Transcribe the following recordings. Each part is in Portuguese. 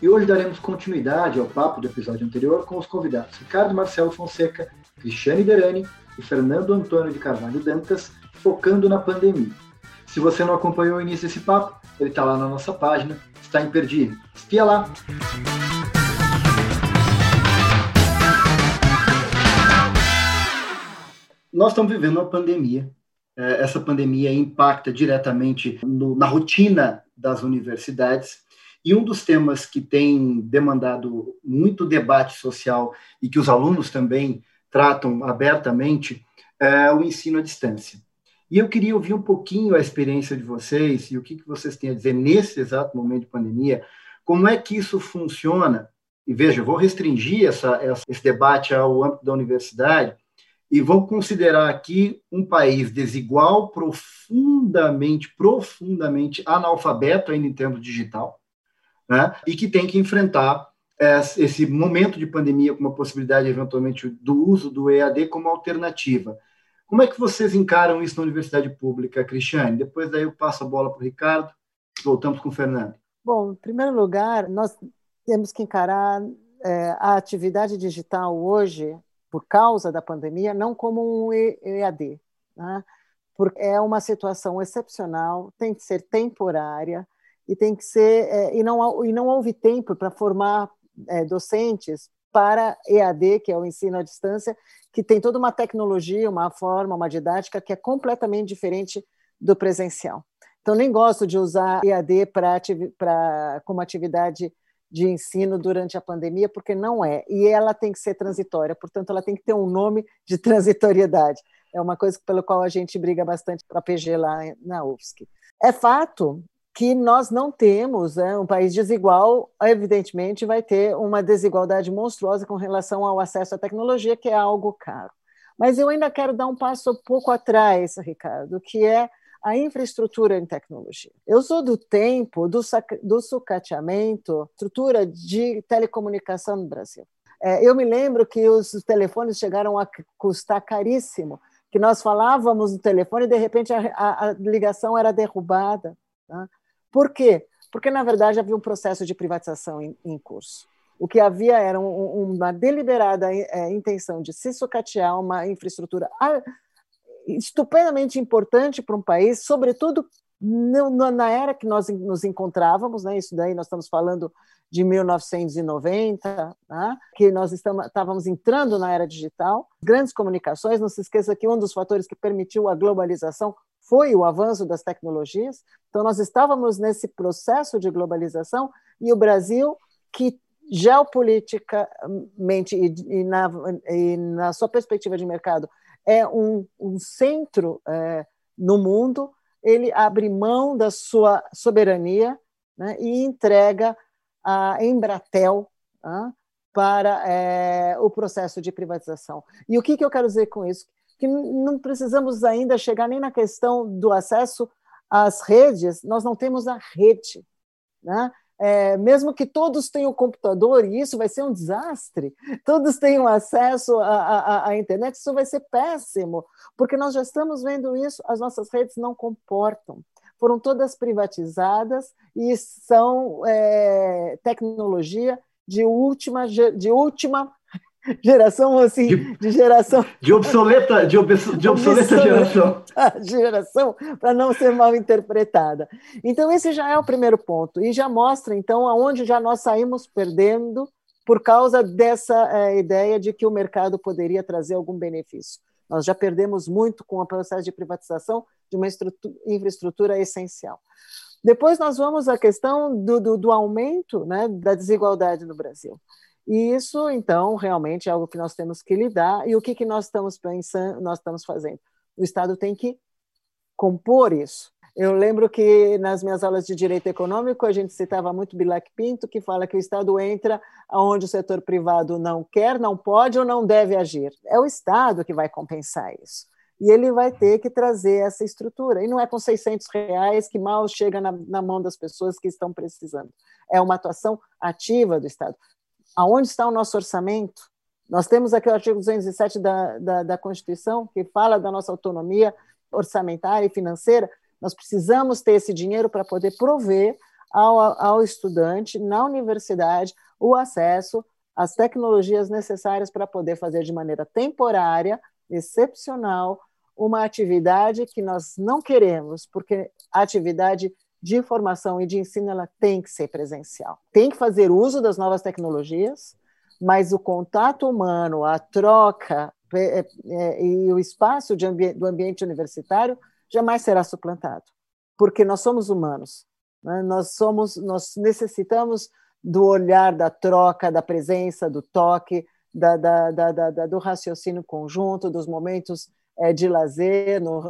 E hoje daremos continuidade ao papo do episódio anterior com os convidados Ricardo Marcelo Fonseca, Cristiane Derani e Fernando Antônio de Carvalho Dantas, focando na pandemia. Se você não acompanhou o início desse papo, ele está lá na nossa página, está imperdível. Espia lá! Nós estamos vivendo uma pandemia. É, essa pandemia impacta diretamente no, na rotina das universidades. E um dos temas que tem demandado muito debate social e que os alunos também tratam abertamente é o ensino à distância. E eu queria ouvir um pouquinho a experiência de vocês e o que, vocês têm a dizer nesse exato momento de pandemia, como é que isso funciona. E veja, eu vou restringir essa, esse debate ao âmbito da universidade e vou considerar aqui um país desigual, profundamente, profundamente analfabeto ainda em termos digital, né? e que tem que enfrentar esse momento de pandemia com uma possibilidade, eventualmente, do uso do EAD como alternativa. Como é que vocês encaram isso na universidade pública, Cristiane? Depois daí eu passo a bola para o Ricardo, voltamos com o Fernando. Bom, em primeiro lugar, nós temos que encarar é, a atividade digital hoje, por causa da pandemia, não como um EAD, né? porque é uma situação excepcional, tem que ser temporária e tem que ser é, e não e não houve tempo para formar é, docentes para EAD, que é o ensino à distância, que tem toda uma tecnologia, uma forma, uma didática que é completamente diferente do presencial. Então, nem gosto de usar EAD pra, como atividade de ensino durante a pandemia, porque não é. E ela tem que ser transitória, portanto, ela tem que ter um nome de transitoriedade. É uma coisa pelo qual a gente briga bastante para a PG lá na UFSC. É fato que nós não temos né, um país desigual, evidentemente vai ter uma desigualdade monstruosa com relação ao acesso à tecnologia, que é algo caro. Mas eu ainda quero dar um passo um pouco atrás, Ricardo, que é a infraestrutura em tecnologia. Eu sou do tempo do, do sucateamento, estrutura de telecomunicação no Brasil. É, eu me lembro que os telefones chegaram a custar caríssimo, que nós falávamos no telefone e de repente a, a, a ligação era derrubada. Tá? Por quê? Porque, na verdade, havia um processo de privatização em, em curso. O que havia era um, uma deliberada é, intenção de se sucatear uma infraestrutura estupendamente importante para um país, sobretudo na era que nós nos encontrávamos, né? isso daí nós estamos falando de 1990, né? que nós estamos, estávamos entrando na era digital, grandes comunicações, não se esqueça que um dos fatores que permitiu a globalização foi o avanço das tecnologias. Então, nós estávamos nesse processo de globalização e o Brasil, que geopoliticamente e, e, na, e na, sua perspectiva de mercado é um, um centro é, no mundo, ele abre mão da sua soberania né, e entrega a Embratel para é, o processo de privatização. E o que, que eu quero dizer com isso? que não precisamos ainda chegar nem na questão do acesso às redes, nós não temos a rede. Né? É, mesmo que todos tenham computador, e isso vai ser um desastre, todos tenham acesso à, internet, isso vai ser péssimo, porque nós já estamos vendo isso, as nossas redes não comportam. Foram todas privatizadas e são é, tecnologia de última, de última geração assim, de, de, geração. De obsoleta, de, obs, de obsoleta geração. geração, para não ser mal interpretada. Então, esse já é o primeiro ponto, e já mostra, então, aonde já nós saímos perdendo por causa dessa é, ideia de que o mercado poderia trazer algum benefício. Nós já perdemos muito com o processo de privatização de uma infraestrutura essencial. Depois nós vamos à questão do, do, do aumento né, da desigualdade no Brasil. E isso, então, realmente é algo que nós temos que lidar. E o que, que nós estamos pensando, nós estamos fazendo? O Estado tem que compor isso. Eu lembro que nas minhas aulas de direito econômico a gente citava muito Bilac Pinto, que fala que o Estado entra onde o setor privado não quer, não pode ou não deve agir. É o Estado que vai compensar isso. E ele vai ter que trazer essa estrutura. E não é com 600 reais que mal chega na, na mão das pessoas que estão precisando. É uma atuação ativa do Estado aonde está o nosso orçamento? Nós temos aqui o artigo 207 da, da, da Constituição, que fala da nossa autonomia orçamentária e financeira, Nós precisamos ter esse dinheiro para poder prover ao, ao estudante na universidade o acesso às tecnologias necessárias para poder fazer de maneira temporária, excepcional, uma atividade que nós não queremos, porque a atividade de formação e de ensino ela tem que ser presencial. Tem que fazer uso das novas tecnologias, mas o contato humano, a troca é, é, e o espaço ambi do ambiente universitário jamais será suplantado, porque nós somos humanos. Né? Nós somos, nós necessitamos do olhar, da troca, da presença, do toque, da, da, da, do raciocínio conjunto, dos momentos é, de lazer no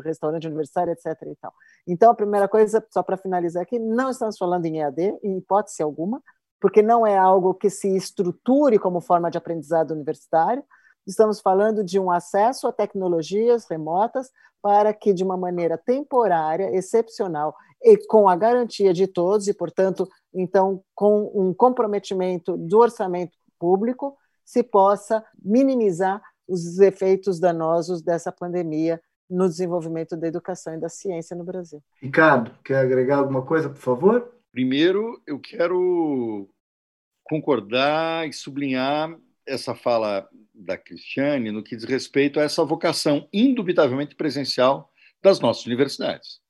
restaurante universitário, etc. E tal. Então, a primeira coisa, só para finalizar aqui, não estamos falando em EAD, em hipótese alguma, porque não é algo que se estruture como forma de aprendizado universitário. Estamos falando de um acesso a tecnologias remotas para que, de uma maneira temporária, excepcional e com a garantia de todos, e, portanto, então, com um comprometimento do orçamento público, se possa minimizar os efeitos danosos dessa pandemia no desenvolvimento da educação e da ciência no Brasil. Ricardo, quer agregar alguma coisa, por favor? Primeiro, eu quero concordar e sublinhar essa fala da Cristiane no que diz respeito a essa vocação indubitavelmente presencial das nossas universidades.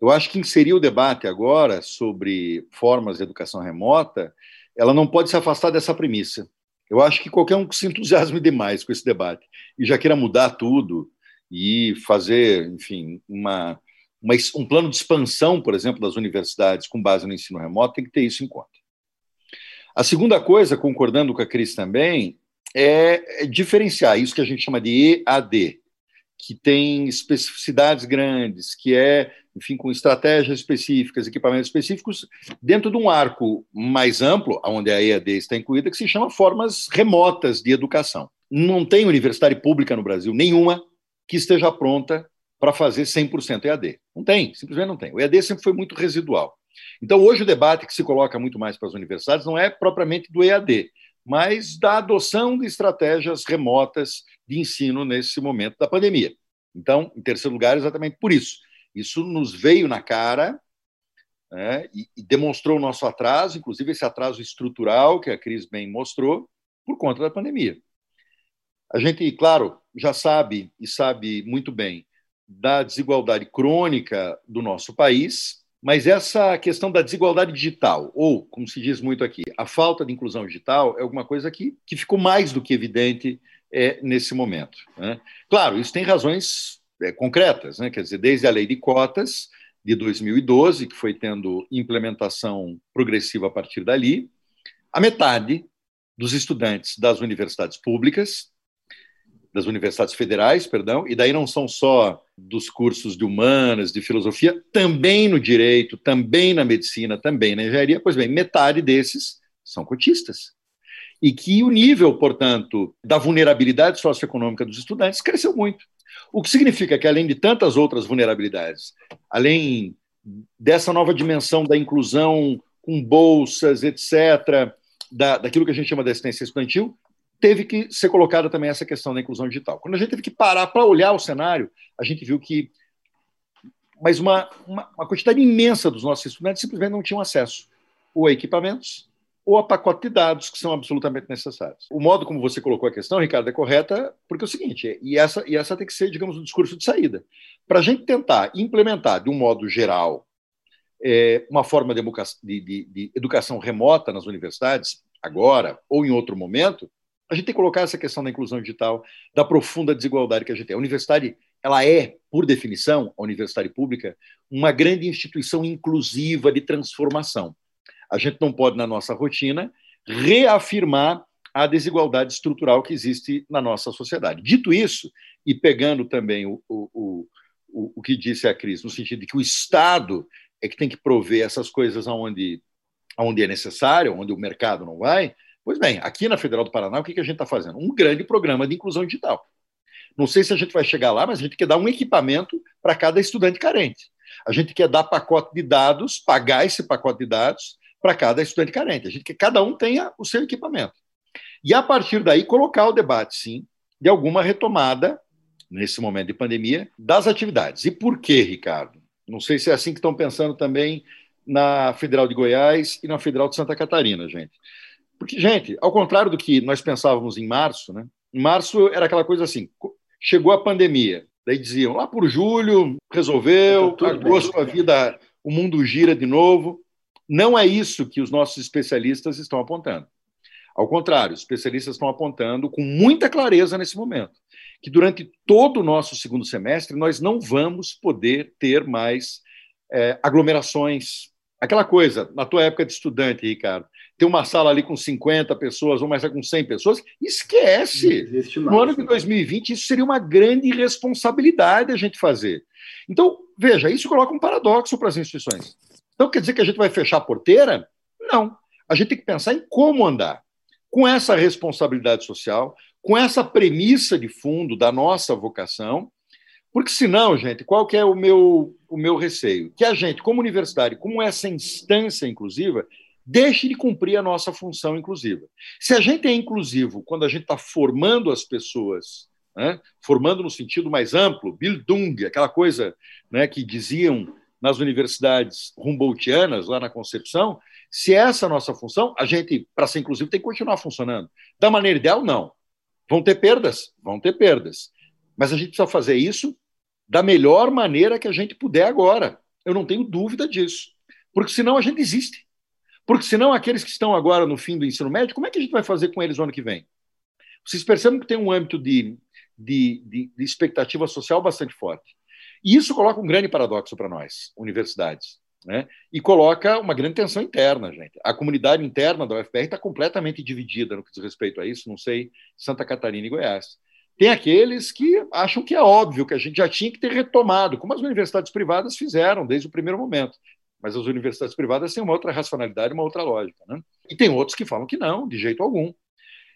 Eu acho que inserir o debate agora sobre formas de educação remota, ela não pode se afastar dessa premissa. Eu acho que qualquer um que se entusiasme demais com esse debate e já queira mudar tudo e fazer, enfim, uma, uma, um plano de expansão, por exemplo, das universidades com base no ensino remoto, tem que ter isso em conta. A segunda coisa, concordando com a Cris também, é, é diferenciar isso que a gente chama de EAD, que tem especificidades grandes, que é, enfim, com estratégias específicas, equipamentos específicos, dentro de um arco mais amplo, onde a EAD está incluída, que se chama formas remotas de educação. Não tem universidade pública no Brasil, nenhuma, que esteja pronta para fazer 100% EAD. Não tem, simplesmente não tem. O EAD sempre foi muito residual. Então, hoje, o debate que se coloca muito mais para as universidades não é propriamente do EAD, mas da adoção de estratégias remotas de ensino nesse momento da pandemia. Então, em terceiro lugar, exatamente por isso. Isso nos veio na cara né, e, e, demonstrou o nosso atraso, inclusive esse atraso estrutural que a Cris bem mostrou, por conta da pandemia. A gente, claro, já sabe e sabe muito bem da desigualdade crônica do nosso país, mas essa questão da desigualdade digital, ou, como se diz muito aqui, a falta de inclusão digital, é alguma coisa que, que ficou mais do que evidente é, nesse momento. Né? Claro, isso tem razões é, concretas, né? quer dizer, desde a lei de cotas de 2012, que foi tendo implementação progressiva a partir dali, a metade dos estudantes das universidades públicas das universidades federais, perdão, e daí não são só dos cursos de humanas, de filosofia, também no direito, também na medicina, também na engenharia, pois bem, metade desses são cotistas. E que o nível, portanto, da vulnerabilidade socioeconômica dos estudantes cresceu muito. O que significa que, além de tantas outras vulnerabilidades, além dessa nova dimensão da inclusão com bolsas, etc., da, daquilo que a gente chama de assistência estudantil, teve que ser colocada também essa questão da inclusão digital. Quando a gente teve que parar para olhar o cenário, a gente viu que mas uma, uma, uma, quantidade imensa dos nossos estudantes simplesmente não tinham acesso ou a equipamentos ou a pacote de dados que são absolutamente necessários. O modo como você colocou a questão, Ricardo, é correta, porque é o seguinte, e essa, e essa tem que ser, digamos, o discurso de saída. Para a gente tentar implementar de um modo geral é, uma forma de, de, de educação remota nas universidades, agora ou em outro momento, a gente tem que colocar essa questão da inclusão digital, da profunda desigualdade que a gente tem. A universidade, ela é, por definição, a universidade pública, uma grande instituição inclusiva de transformação. A gente não pode, na nossa rotina, reafirmar a desigualdade estrutural que existe na nossa sociedade. Dito isso, e pegando também o, o, o, o que disse a Cris, no sentido de que o Estado é que tem que prover essas coisas onde, onde é necessário, onde o mercado não vai, Pois bem, aqui na Federal do Paraná, o que, que a gente está fazendo? Um grande programa de inclusão digital. Não sei se a gente vai chegar lá, mas a gente quer dar um equipamento para cada estudante carente. A gente quer dar pacote de dados, pagar esse pacote de dados para cada estudante carente. A gente quer que cada um tenha o seu equipamento. E a partir daí colocar o debate, sim, de alguma retomada, nesse momento de pandemia, das atividades. E por quê, Ricardo? Não sei se é assim que estão pensando também na Federal de Goiás e na Federal de Santa Catarina, gente. Porque, gente, ao contrário do que nós pensávamos em março, né? Em março era aquela coisa assim: chegou a pandemia, daí diziam lá por julho resolveu, agosto a vida, o mundo gira de novo. Não é isso que os nossos especialistas estão apontando. Ao contrário, os especialistas estão apontando com muita clareza nesse momento que durante todo o nosso segundo semestre nós não vamos poder ter mais é, aglomerações. Aquela coisa, na tua época de estudante, Ricardo, ter uma sala ali com 50 pessoas ou mais com 100 pessoas, esquece. No ano de 2020, isso seria uma grande irresponsabilidade a gente fazer. Então, veja, isso coloca um paradoxo para as instituições. Então, quer dizer que a gente vai fechar a porteira? Não. A gente tem que pensar em como andar. Com essa responsabilidade social, com essa premissa de fundo da nossa vocação, porque senão, gente, qual que é o meu, o meu receio? Que a gente, como universidade, como essa instância inclusiva, deixe de cumprir a nossa função inclusiva. Se a gente é inclusivo quando a gente está formando as pessoas, né, formando no sentido mais amplo, Bildung, aquela coisa né, que diziam nas universidades Humboldtianas, lá na Concepção, se essa é a nossa função, a gente, para ser inclusivo, tem que continuar funcionando. Da maneira ideal, não. Vão ter perdas? Vão ter perdas. Mas a gente precisa fazer isso da melhor maneira que a gente puder agora. Eu não tenho dúvida disso. Porque senão a gente existe. Porque senão aqueles que estão agora no fim do ensino médio, como é que a gente vai fazer com eles no ano que vem? Vocês percebem que tem um âmbito de, de, de, de expectativa social bastante forte. E isso coloca um grande paradoxo para nós, universidades. Né? E coloca uma grande tensão interna, gente. A comunidade interna da UFPR está completamente dividida no que diz respeito a isso, não sei, Santa Catarina e Goiás. Tem aqueles que acham que é óbvio que a gente já tinha que ter retomado, como as universidades privadas fizeram desde o primeiro momento. Mas as universidades privadas têm uma outra racionalidade, uma outra lógica. Né? E tem outros que falam que não, de jeito algum.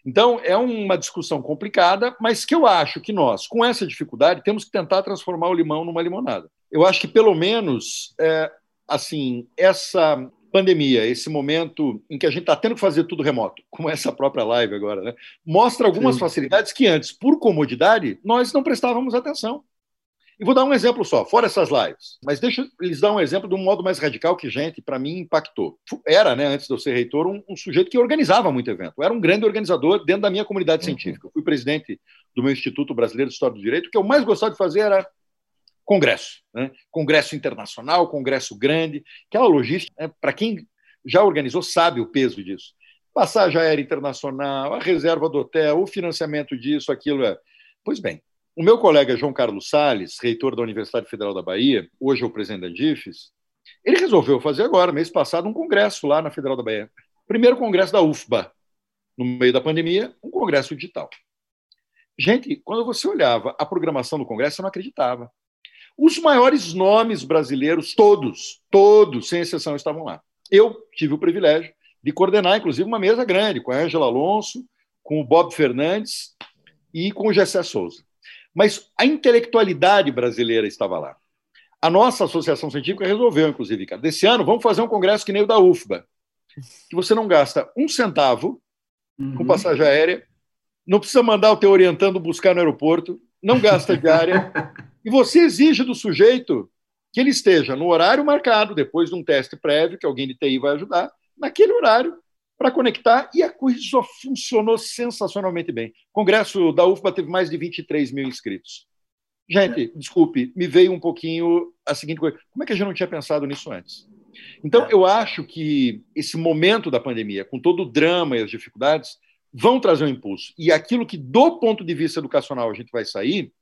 Então, é uma discussão complicada, mas que eu acho que nós, com essa dificuldade, temos que tentar transformar o limão numa limonada. Eu acho que, pelo menos, é, assim, essa pandemia, esse momento em que a gente está tendo que fazer tudo remoto, como essa própria live agora, né, mostra algumas Sim. facilidades que antes, por comodidade, nós não prestávamos atenção. E vou dar um exemplo só, fora essas lives, mas deixa eu lhes dar um exemplo de um modo mais radical que, gente, para mim impactou. Era, né, antes de eu ser reitor, um, um, sujeito que organizava muito evento. Eu era um grande organizador dentro da minha comunidade uhum. científica. Eu fui presidente do meu Instituto Brasileiro de História do Direito. O que eu mais gostava de fazer era congresso, né? congresso internacional, congresso grande, aquela logística, né? para quem já organizou sabe o peso disso. Passagem aérea internacional, a reserva do hotel, o financiamento disso, aquilo é. Pois bem, o meu colega João Carlos Sales, reitor da Universidade Federal da Bahia, hoje é o presidente da DIFES, ele resolveu fazer agora, mês passado, um congresso lá na Federal da Bahia. Primeiro congresso da UFBA, no meio da pandemia, um congresso digital. Gente, quando você olhava a programação do congresso, eu não acreditava. Os maiores nomes brasileiros, todos, todos, sem exceção, estavam lá. Eu tive o privilégio de coordenar, inclusive, uma mesa grande com a Ângela Alonso, com o Bob Fernandes e com o Gessé Souza. Mas a intelectualidade brasileira estava lá. A nossa associação científica resolveu, inclusive, cara, desse ano, vamos fazer um congresso que nem o da UFBA, que você não gasta um centavo uhum. com passagem aérea, não precisa mandar o teu orientando buscar no aeroporto, não gasta diária, E você exige do sujeito que ele esteja no horário marcado, depois de um teste prévio, que alguém de TI vai ajudar, naquele horário, para conectar, e a coisa só funcionou sensacionalmente bem. O congresso da UFBA teve mais de 23 mil inscritos. Gente, desculpe, me veio um pouquinho a seguinte coisa: como é que a gente não tinha pensado nisso antes? Então, eu acho que esse momento da pandemia, com todo o drama e as dificuldades, vão trazer um impulso. E aquilo que, do ponto de vista educacional, a gente vai sair,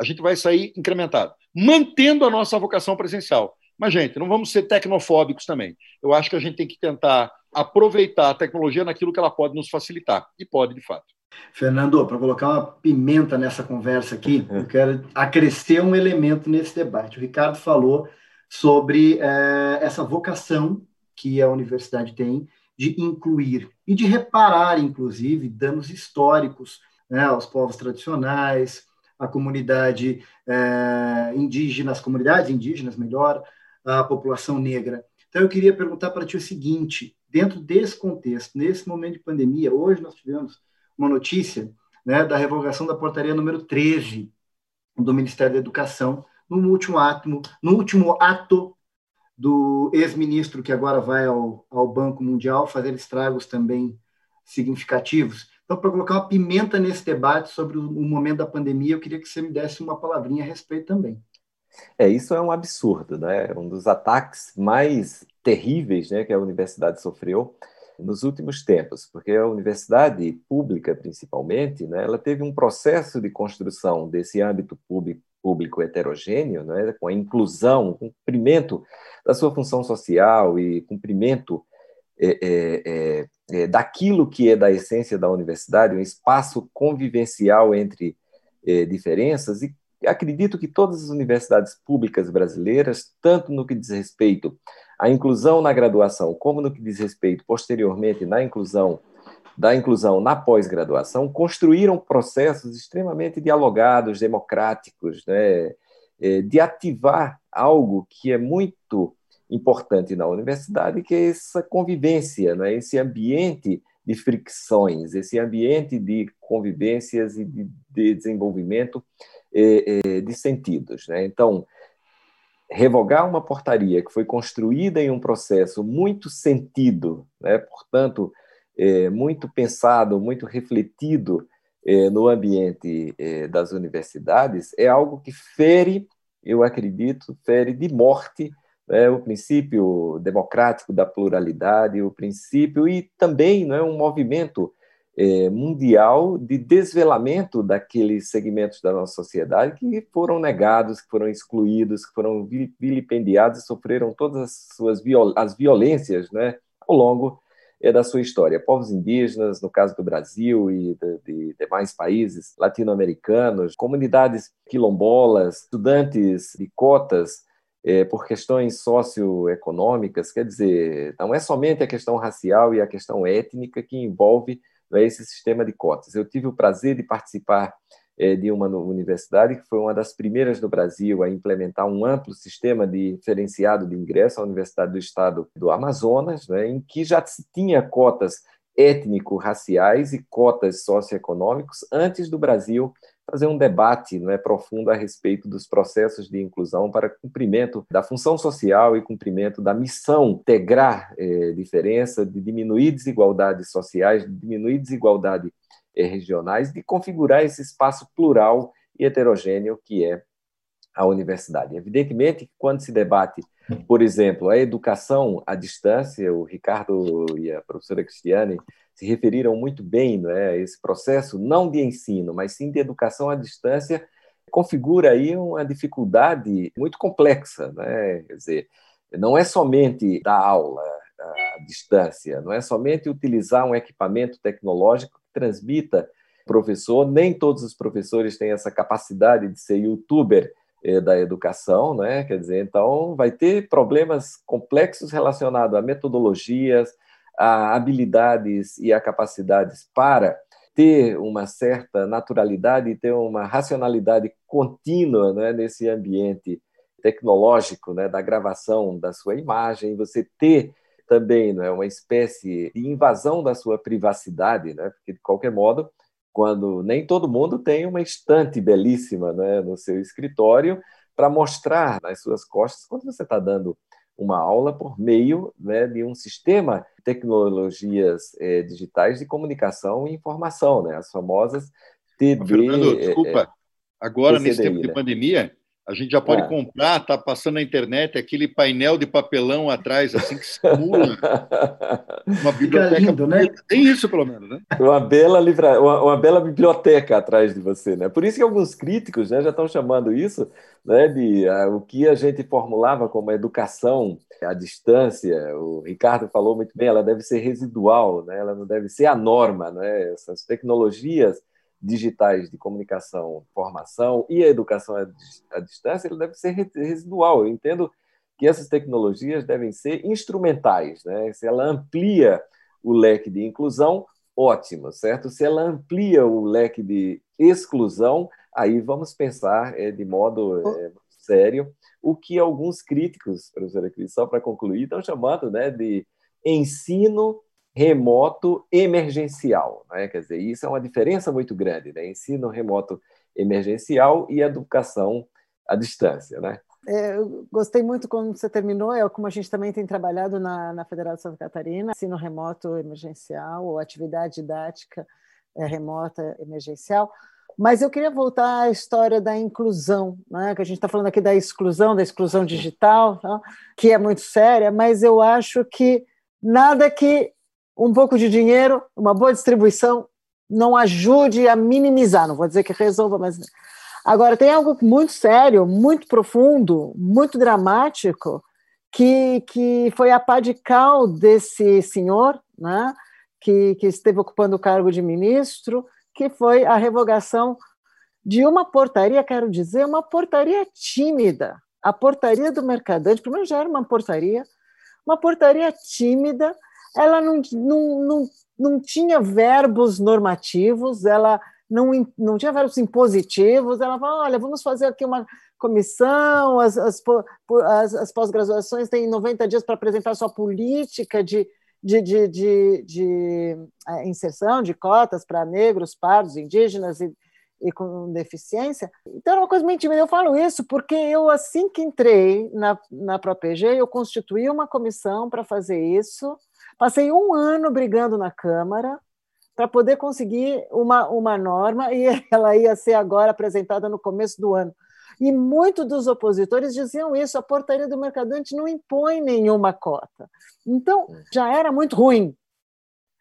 a gente vai sair incrementado, mantendo a nossa vocação presencial. Mas, gente, não vamos ser tecnofóbicos também. Eu acho que a gente tem que tentar aproveitar a tecnologia naquilo que ela pode nos facilitar, e pode, de fato. Fernando, para colocar uma pimenta nessa conversa aqui, eu quero acrescer um elemento nesse debate. O Ricardo falou sobre é, essa vocação que a universidade tem de incluir e de reparar, inclusive, danos históricos né, aos povos tradicionais, a comunidade é, indígena, as comunidades indígenas, melhor, a população negra. Então, eu queria perguntar para ti o seguinte: dentro desse contexto, nesse momento de pandemia, hoje nós tivemos uma notícia né, da revogação da portaria número 13 do Ministério da Educação no último ato, no último ato do ex-ministro que agora vai ao, ao Banco Mundial fazer estragos também significativos. Então, para colocar uma pimenta nesse debate sobre o, momento da pandemia, eu queria que você me desse uma palavrinha a respeito também. É, isso é um absurdo, né? Um dos ataques mais terríveis né, que a universidade sofreu nos últimos tempos, porque a universidade pública, principalmente, né, ela teve um processo de construção desse âmbito público, público heterogêneo, né, com a inclusão, cumprimento da sua função social e cumprimento é, é, é, é, daquilo que é da essência da universidade, um espaço convivencial entre é, diferenças, e acredito que todas as universidades públicas brasileiras, tanto no que diz respeito à inclusão na graduação, como no que diz respeito posteriormente na inclusão da inclusão na pós-graduação, construíram processos extremamente dialogados, democráticos, né, é, de ativar algo que é muito importante na universidade, que é essa convivência, né, esse ambiente de fricções, esse ambiente de convivências e de, de desenvolvimento é, é, de sentidos. Né? Então, revogar uma portaria que foi construída em um processo muito sentido, né? portanto, é, muito pensado, muito refletido no ambiente das universidades, é algo que fere, eu acredito, fere de morte né, o princípio democrático da pluralidade, o princípio e também não é um movimento é, mundial de desvelamento daqueles segmentos da nossa sociedade que foram negados, que foram excluídos, que foram vilipendiados sofreram todas as suas viol as violências né, ao longo é da sua história. Povos indígenas, no caso do Brasil e de, de demais países latino-americanos, comunidades quilombolas, estudantes de cotas é, por questões socioeconômicas, quer dizer, não é somente a questão racial e a questão étnica que envolve né, esse sistema de cotas. Eu tive o prazer de participar é, de uma universidade que foi uma das primeiras do Brasil a implementar um amplo sistema de diferenciado de ingresso, a Universidade do Estado do Amazonas, né, em que já se tinha cotas étnico-raciais e cotas socioeconômicos antes do Brasil fazer um debate não é, profundo a respeito dos processos de inclusão para cumprimento da função social e cumprimento da missão integrar é, diferença, de diminuir desigualdades sociais, de diminuir desigualdade é, regionais, de configurar esse espaço plural e heterogêneo que é a universidade. Evidentemente quando se debate, por exemplo, a educação à distância, o Ricardo e a professora Cristiane se referiram muito bem não é, esse processo, não de ensino, mas sim de educação à distância, configura aí uma dificuldade muito complexa. Né? Quer dizer, não é somente dar aula à distância, não é somente utilizar um equipamento tecnológico que transmita professor, nem todos os professores têm essa capacidade de ser youtuber eh, da educação, né? Quer dizer, então vai ter problemas complexos relacionados a metodologias, a habilidades e a capacidades para ter uma certa naturalidade e ter uma racionalidade contínua né, nesse ambiente tecnológico né, da gravação da sua imagem, você ter também né, uma espécie de invasão da sua privacidade, né, porque, de qualquer modo, quando nem todo mundo tem uma estante belíssima né, no seu escritório para mostrar nas suas costas quando você está dando uma aula por meio né, de um sistema de tecnologias é, digitais de comunicação e informação, né, as famosas TD. Fernando, desculpa, é, agora TCDI, nesse tempo de né? pandemia, a gente já pode ah. comprar, tá passando na internet aquele painel de papelão atrás, assim que simula uma biblioteca. Lindo, né? Tem isso, pelo menos, né? Uma bela, livra... uma, uma, bela biblioteca atrás de você, né? Por isso que alguns críticos né, já estão chamando isso né, de uh, o que a gente formulava como educação à distância. O Ricardo falou muito bem, ela deve ser residual, né? ela não deve ser a norma. Né? Essas tecnologias digitais de comunicação, formação e a educação à distância, ele deve ser residual. Eu entendo que essas tecnologias devem ser instrumentais, né? Se ela amplia o leque de inclusão, ótimo, certo? Se ela amplia o leque de exclusão, aí vamos pensar é, de modo é, sério o que alguns críticos, professora Cris, só para concluir, estão chamando né, de ensino remoto emergencial. Né? Quer dizer, isso é uma diferença muito grande, né? ensino remoto emergencial e educação à distância, né? É, eu gostei muito quando você terminou, é como a gente também tem trabalhado na, na Federal de Santa Catarina, ensino remoto emergencial ou atividade didática é, remota emergencial. Mas eu queria voltar à história da inclusão, né? que a gente está falando aqui da exclusão, da exclusão digital, tá? que é muito séria, mas eu acho que nada que um pouco de dinheiro, uma boa distribuição, não ajude a minimizar, não vou dizer que resolva, mas. Agora, tem algo muito sério, muito profundo, muito dramático, que, que foi a pá de cal desse senhor, né? que, que esteve ocupando o cargo de ministro, que foi a revogação de uma portaria, quero dizer, uma portaria tímida. A portaria do Mercadante, primeiro já era uma portaria, uma portaria tímida, ela não, não, não, não tinha verbos normativos, ela não, não tinha verbos impositivos, ela falou, olha, vamos fazer aqui uma comissão, as, as, as, as pós-graduações têm 90 dias para apresentar sua política de, de, de, de, de é, inserção de cotas para negros, pardos, indígenas e, e com deficiência. Então, era uma coisa muito tímida. Eu falo isso porque eu, assim que entrei na, na ProPG, eu constituí uma comissão para fazer isso. Passei um ano brigando na Câmara para poder conseguir uma, uma norma e ela ia ser agora apresentada no começo do ano. E muitos dos opositores diziam isso: a portaria do mercadante não impõe nenhuma cota. Então, já era muito ruim.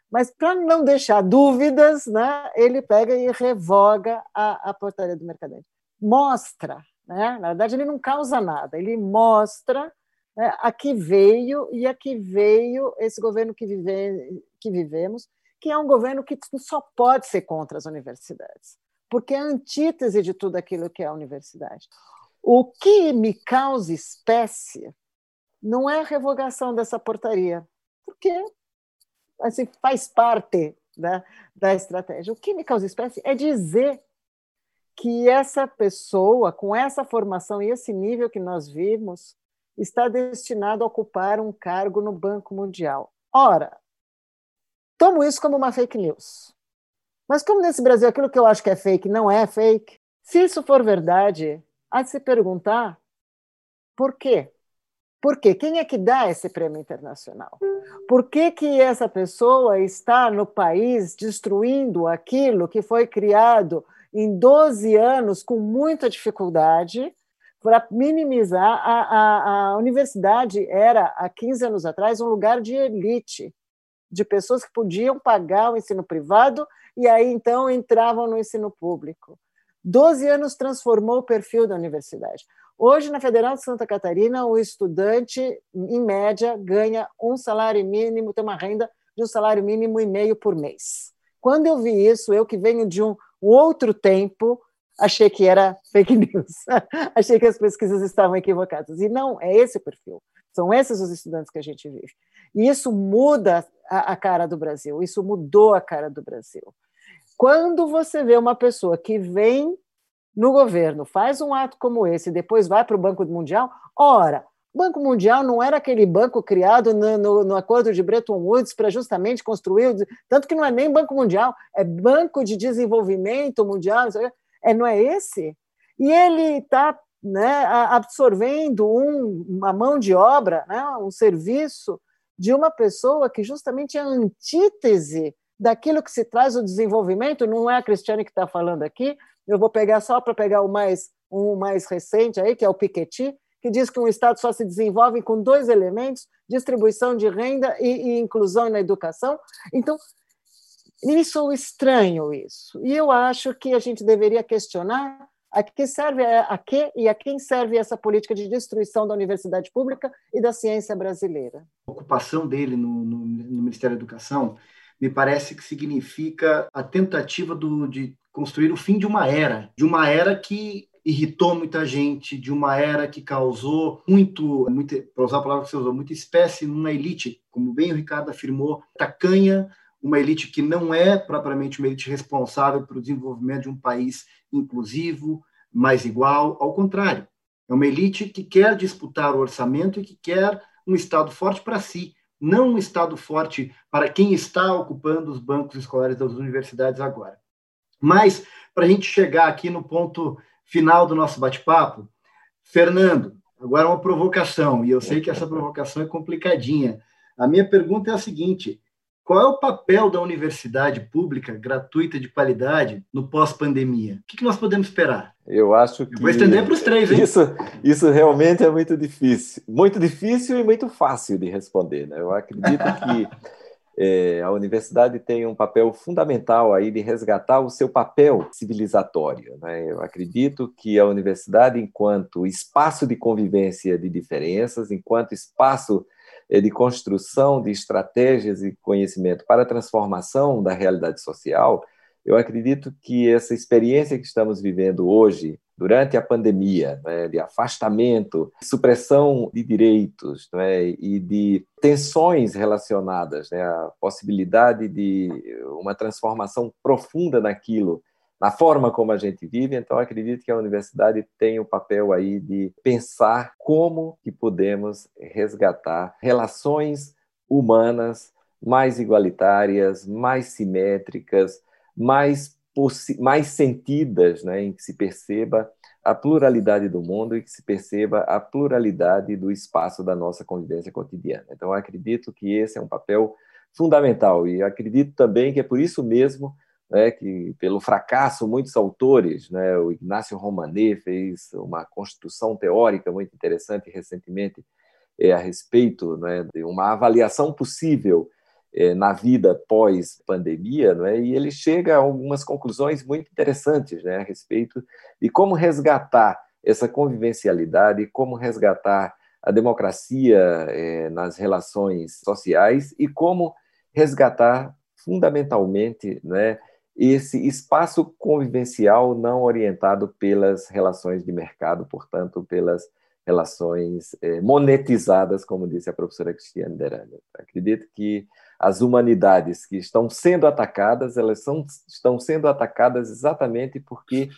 Mas, para não deixar dúvidas, né, ele pega e revoga a, a portaria do mercadante. Mostra, né? na verdade, ele não causa nada, ele mostra né, a que veio e a que veio esse governo que, vive, que vivemos, que é um governo que só pode ser contra as universidades porque é a antítese de tudo aquilo que é a universidade. O que me causa espécie não é a revogação dessa portaria, porque assim, faz parte da, da estratégia. O que me causa espécie é dizer que essa pessoa, com essa formação e esse nível que nós vimos, está destinado a ocupar um cargo no Banco Mundial. Ora, tomo isso como uma fake news. Mas como nesse Brasil aquilo que eu acho que é fake não é fake, se isso for verdade, há de se perguntar por quê? Por quê? Quem é que dá esse prêmio internacional? Por que, que essa pessoa está no país destruindo aquilo que foi criado em 12 anos com muita dificuldade para minimizar? A, a, a universidade era, há 15 anos atrás, um lugar de elite, de pessoas que podiam pagar o ensino privado e aí então entravam no ensino público. Doze anos transformou o perfil da universidade. Hoje, na Federal de Santa Catarina, o estudante, em média, ganha um salário mínimo, tem uma renda de um salário mínimo e meio por mês. Quando eu vi isso, eu que venho de um outro tempo, achei que era fake news, achei que as pesquisas estavam equivocadas. E não, é esse o perfil. São esses os estudantes que a gente vive. E isso muda a, a cara do Brasil, isso mudou a cara do Brasil. Quando você vê uma pessoa que vem no governo, faz um ato como esse e depois vai para o Banco Mundial, ora, o Banco Mundial não era aquele banco criado no, no, no acordo de Bretton Woods para justamente construir, tanto que não é nem Banco Mundial, é Banco de Desenvolvimento Mundial, é, não é esse? E ele está né, absorvendo um, uma mão de obra, né, um serviço de uma pessoa que justamente é a antítese daquilo que se traz o desenvolvimento, não é a Cristiane que está falando aqui, eu vou pegar só para pegar o mais, um mais recente aí, que é o Piketty, que diz que um Estado só se desenvolve com dois elementos, distribuição de renda e, e inclusão na educação. Então, isso estranho isso. E eu acho que a gente deveria questionar a que serve a que e a quem serve essa política de destruição da universidade pública e da ciência brasileira. A ocupação dele no, no, no Ministério da Educação me parece que significa a tentativa do, de construir o fim de uma era, de uma era que irritou muita gente, de uma era que causou muito, muito para usar a palavra que você usou, muita espécie numa elite, como bem o Ricardo afirmou, tacanha, uma elite que não é propriamente uma elite responsável pelo desenvolvimento de um país inclusivo, mais igual, ao contrário. É uma elite que quer disputar o orçamento e que quer um Estado forte para si, não um Estado forte para quem está ocupando os bancos escolares das universidades agora. Mas, para a gente chegar aqui no ponto final do nosso bate-papo, Fernando, agora uma provocação, e eu sei que essa provocação é complicadinha. A minha pergunta é a seguinte: qual é o papel da universidade pública, gratuita de qualidade, no pós-pandemia? O que nós podemos esperar? Eu acho que. Eu vou estender para os três, hein? Isso, isso realmente é muito difícil. Muito difícil e muito fácil de responder. Né? Eu acredito que é, a universidade tem um papel fundamental aí de resgatar o seu papel civilizatório. Né? Eu acredito que a universidade, enquanto espaço de convivência de diferenças, enquanto espaço de construção de estratégias e conhecimento para a transformação da realidade social, eu acredito que essa experiência que estamos vivendo hoje, durante a pandemia, né, de afastamento, supressão de direitos né, e de tensões relacionadas né, à possibilidade de uma transformação profunda naquilo na forma como a gente vive, então acredito que a universidade tem o papel aí de pensar como que podemos resgatar relações humanas mais igualitárias, mais simétricas, mais mais sentidas, né, em que se perceba a pluralidade do mundo e que se perceba a pluralidade do espaço da nossa convivência cotidiana. Então, acredito que esse é um papel fundamental e acredito também que é por isso mesmo né, que pelo fracasso muitos autores, né, o Ignacio Romanet fez uma construção teórica muito interessante recentemente é, a respeito né, de uma avaliação possível é, na vida pós-pandemia, né, e ele chega a algumas conclusões muito interessantes né, a respeito de como resgatar essa convivencialidade, como resgatar a democracia é, nas relações sociais e como resgatar fundamentalmente né, esse espaço convivencial não orientado pelas relações de mercado, portanto, pelas relações eh, monetizadas, como disse a professora Cristiane Derani. Acredito que as humanidades que estão sendo atacadas, elas são, estão sendo atacadas exatamente porque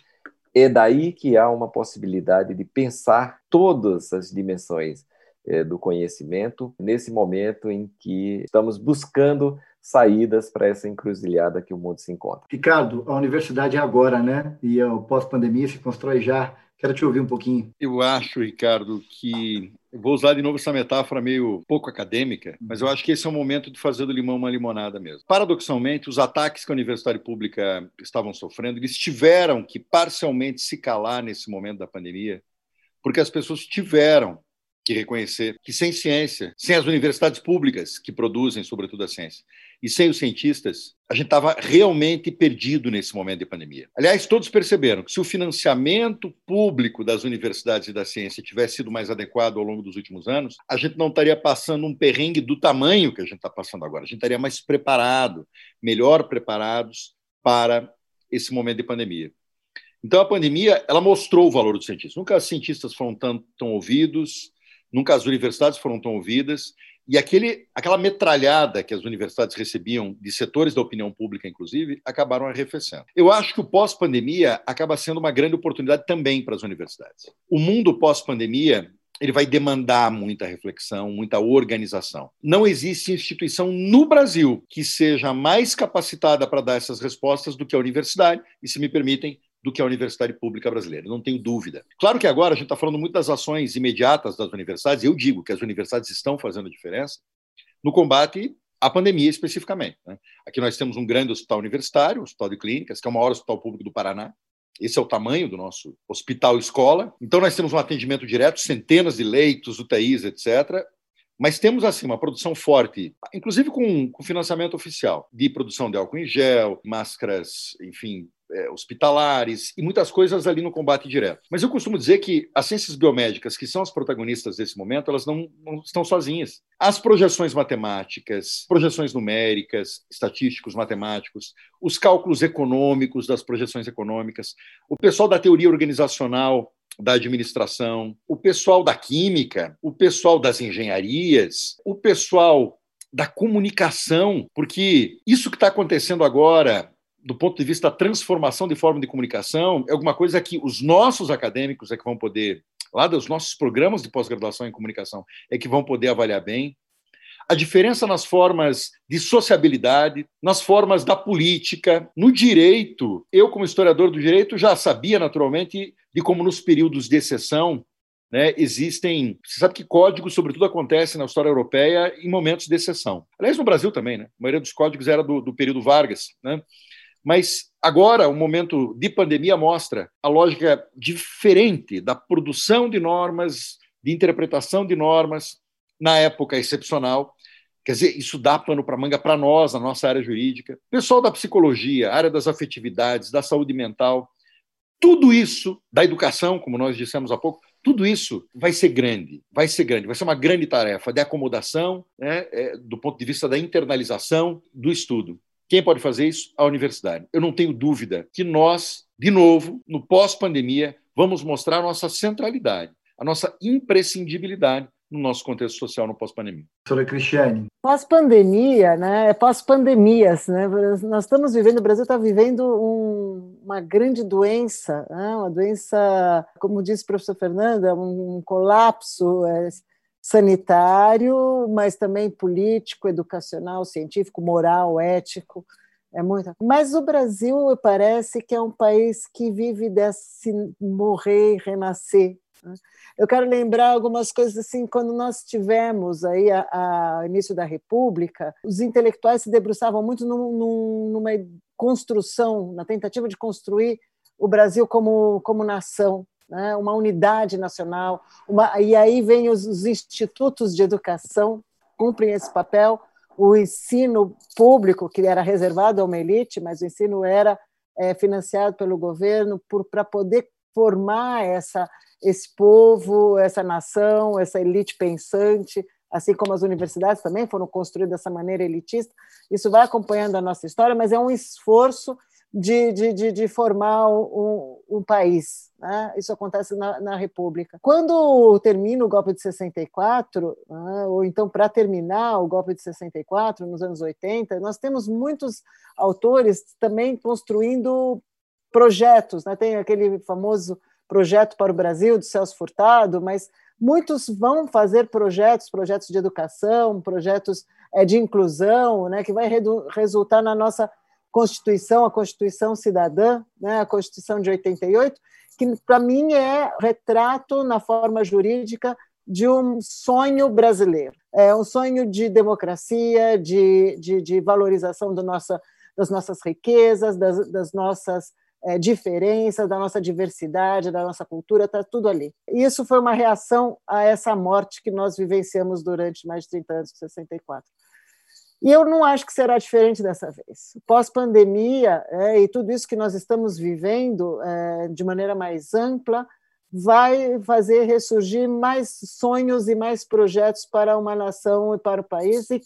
é daí que há uma possibilidade de pensar todas as dimensões eh, do conhecimento nesse momento em que estamos buscando saídas para essa encruzilhada que o mundo se encontra. Ricardo, a universidade é agora, né? E o pós-pandemia se constrói já. Quero te ouvir um pouquinho. Eu acho, Ricardo, que vou usar de novo essa metáfora meio pouco acadêmica, mas eu acho que esse é o momento de fazer do limão uma limonada mesmo. Paradoxalmente, os ataques que a universidade pública estavam sofrendo, eles tiveram que parcialmente se calar nesse momento da pandemia, porque as pessoas tiveram que reconhecer que sem ciência, sem as universidades públicas que produzem, sobretudo, a ciência, e sem os cientistas, a gente estava realmente perdido nesse momento de pandemia. Aliás, todos perceberam que se o financiamento público das universidades e da ciência tivesse sido mais adequado ao longo dos últimos anos, a gente não estaria passando um perrengue do tamanho que a gente está passando agora. A gente estaria mais preparado, melhor preparados para esse momento de pandemia. Então, a pandemia ela mostrou o valor dos cientistas. Nunca os cientistas foram tão, tão ouvidos, nunca as universidades foram tão ouvidas, e aquele, aquela metralhada que as universidades recebiam, de setores da opinião pública, inclusive, acabaram arrefecendo. Eu acho que o pós-pandemia acaba sendo uma grande oportunidade também para as universidades. O mundo pós-pandemia ele vai demandar muita reflexão, muita organização. Não existe instituição no Brasil que seja mais capacitada para dar essas respostas do que a universidade, e se me permitem, do que a universidade pública brasileira, não tenho dúvida. Claro que agora a gente está falando muito das ações imediatas das universidades, eu digo que as universidades estão fazendo diferença no combate à pandemia especificamente. Né? Aqui nós temos um grande hospital universitário, um hospital de clínicas, que é o maior hospital público do Paraná, esse é o tamanho do nosso hospital escola. Então, nós temos um atendimento direto, centenas de leitos, UTIs, etc. Mas temos, assim, uma produção forte, inclusive com, com financiamento oficial, de produção de álcool em gel, máscaras, enfim, é, hospitalares e muitas coisas ali no combate direto. Mas eu costumo dizer que as ciências biomédicas, que são as protagonistas desse momento, elas não, não estão sozinhas. As projeções matemáticas, projeções numéricas, estatísticos, matemáticos, os cálculos econômicos das projeções econômicas, o pessoal da teoria organizacional da administração, o pessoal da química, o pessoal das engenharias, o pessoal da comunicação, porque isso que está acontecendo agora do ponto de vista da transformação de forma de comunicação, é alguma coisa que os nossos acadêmicos é que vão poder, lá dos nossos programas de pós-graduação em comunicação, é que vão poder avaliar bem. A diferença nas formas de sociabilidade, nas formas da política, no direito. Eu, como historiador do direito, já sabia naturalmente de como, nos períodos de exceção, né, existem. Você sabe que códigos, sobretudo, acontecem na história europeia em momentos de exceção. Aliás, no Brasil também, né? A maioria dos códigos era do, do período Vargas, né? Mas agora, o momento de pandemia mostra a lógica diferente da produção de normas, de interpretação de normas, na época excepcional. Quer dizer, isso dá pano para manga para nós, na nossa área jurídica. Pessoal da psicologia, área das afetividades, da saúde mental, tudo isso, da educação, como nós dissemos há pouco, tudo isso vai ser grande, vai ser grande, vai ser uma grande tarefa de acomodação, né, é, do ponto de vista da internalização do estudo. Quem pode fazer isso? A universidade. Eu não tenho dúvida que nós, de novo, no pós-pandemia, vamos mostrar a nossa centralidade, a nossa imprescindibilidade no nosso contexto social no pós-pandemia. Professora Cristiane. Pós-pandemia, né? É pós-pandemias, né? Nós estamos vivendo, o Brasil está vivendo um, uma grande doença, né? uma doença, como disse o professor Fernando, é um colapso é, sanitário, mas também político, educacional, científico, moral, ético. É muito. Mas o Brasil parece que é um país que vive desse morrer e renascer. Eu quero lembrar algumas coisas assim, quando nós tivemos aí a, a início da República, os intelectuais se debruçavam muito num, num, numa construção, na tentativa de construir o Brasil como, como nação, né? uma unidade nacional, uma, e aí vem os, os institutos de educação, cumprem esse papel, o ensino público, que era reservado a uma elite, mas o ensino era é, financiado pelo governo para poder formar essa esse povo, essa nação, essa elite pensante, assim como as universidades também foram construídas dessa maneira elitista. Isso vai acompanhando a nossa história, mas é um esforço de, de, de, de formar um, um país. Né? Isso acontece na, na, República. Quando termina o golpe de 64, né? ou então para terminar o golpe de 64, nos anos 80, nós temos muitos autores também construindo projetos. Né? Tem aquele famoso projeto para o Brasil do Celso Furtado, mas muitos vão fazer projetos, projetos de educação, projetos é, de inclusão, né, que vai resultar na nossa Constituição, a Constituição Cidadã, né, a Constituição de 88, que para mim é retrato na forma jurídica de um sonho brasileiro, é um sonho de democracia, de, de, de valorização do nossa, das nossas riquezas, das, das nossas é, diferença, da nossa diversidade, da nossa cultura, está tudo ali. Isso foi uma reação a essa morte que nós vivenciamos durante mais de 30 anos, 64. E eu não acho que será diferente dessa vez. Pós-pandemia, é, e tudo isso que nós estamos vivendo é, de maneira mais ampla, vai fazer ressurgir mais sonhos e mais projetos para uma nação e para o país, e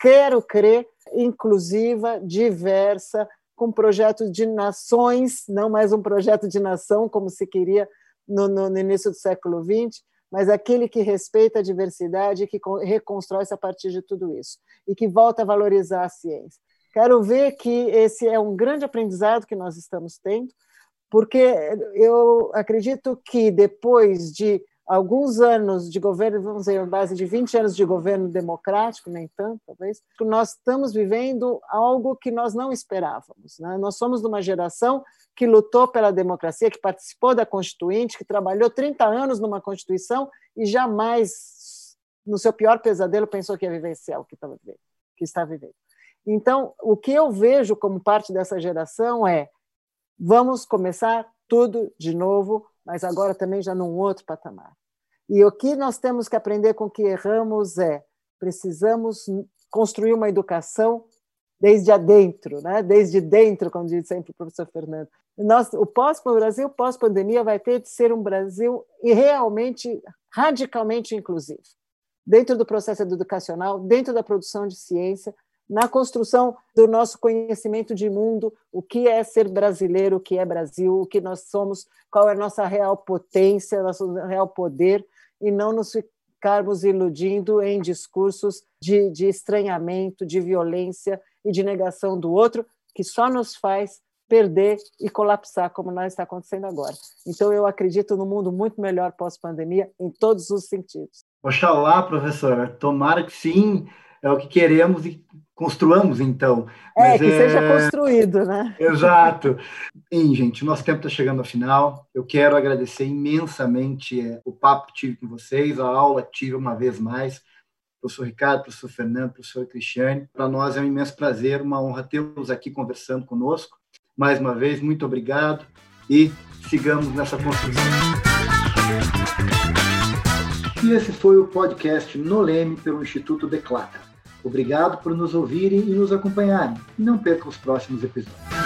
quero crer inclusiva, diversa, com projetos de nações, não mais um projeto de nação, como se queria no, no, no início do século XX, mas aquele que respeita a diversidade e que reconstrói-se a partir de tudo isso, e que volta a valorizar a ciência. Quero ver que esse é um grande aprendizado que nós estamos tendo, porque eu acredito que depois de alguns anos de governo, vamos dizer, base de 20 anos de governo democrático, nem tanto, talvez, nós estamos vivendo algo que nós não esperávamos. Né? Nós somos de uma geração que lutou pela democracia, que participou da Constituinte, que trabalhou 30 anos numa Constituição e jamais, no seu pior pesadelo, pensou que ia vivenciar o que, estava vivendo, que está vivendo. Então, o que eu vejo como parte dessa geração é vamos começar tudo de novo, mas agora também já num outro patamar. E o que nós temos que aprender com que erramos é precisamos construir uma educação desde adentro, né? desde dentro, como diz sempre o professor Fernando. Nós, o pós-Brasil, pós-pandemia, vai ter de ser um Brasil realmente, radicalmente inclusivo, dentro do processo educacional, dentro da produção de ciência, na construção do nosso conhecimento de mundo, o que é ser brasileiro, o que é Brasil, o que nós somos, qual é a nossa real potência, nosso real poder, e não nos ficarmos iludindo em discursos de, de estranhamento, de violência e de negação do outro, que só nos faz perder e colapsar, como nós está acontecendo agora. Então, eu acredito no mundo muito melhor pós-pandemia, em todos os sentidos. Oxalá, professora, tomara que sim, é o que queremos e construamos, então. É, que é... seja construído, né? Exato. Bem, gente, o nosso tempo está chegando ao final. Eu quero agradecer imensamente é, o papo que tive com vocês, a aula que tive uma vez mais. Professor Ricardo, professor Fernando, professor Cristiane. Para nós é um imenso prazer, uma honra tê-los aqui conversando conosco. Mais uma vez, muito obrigado e sigamos nessa construção. E esse foi o podcast No Leme pelo Instituto Declata. Obrigado por nos ouvirem e nos acompanharem. E não perca os próximos episódios.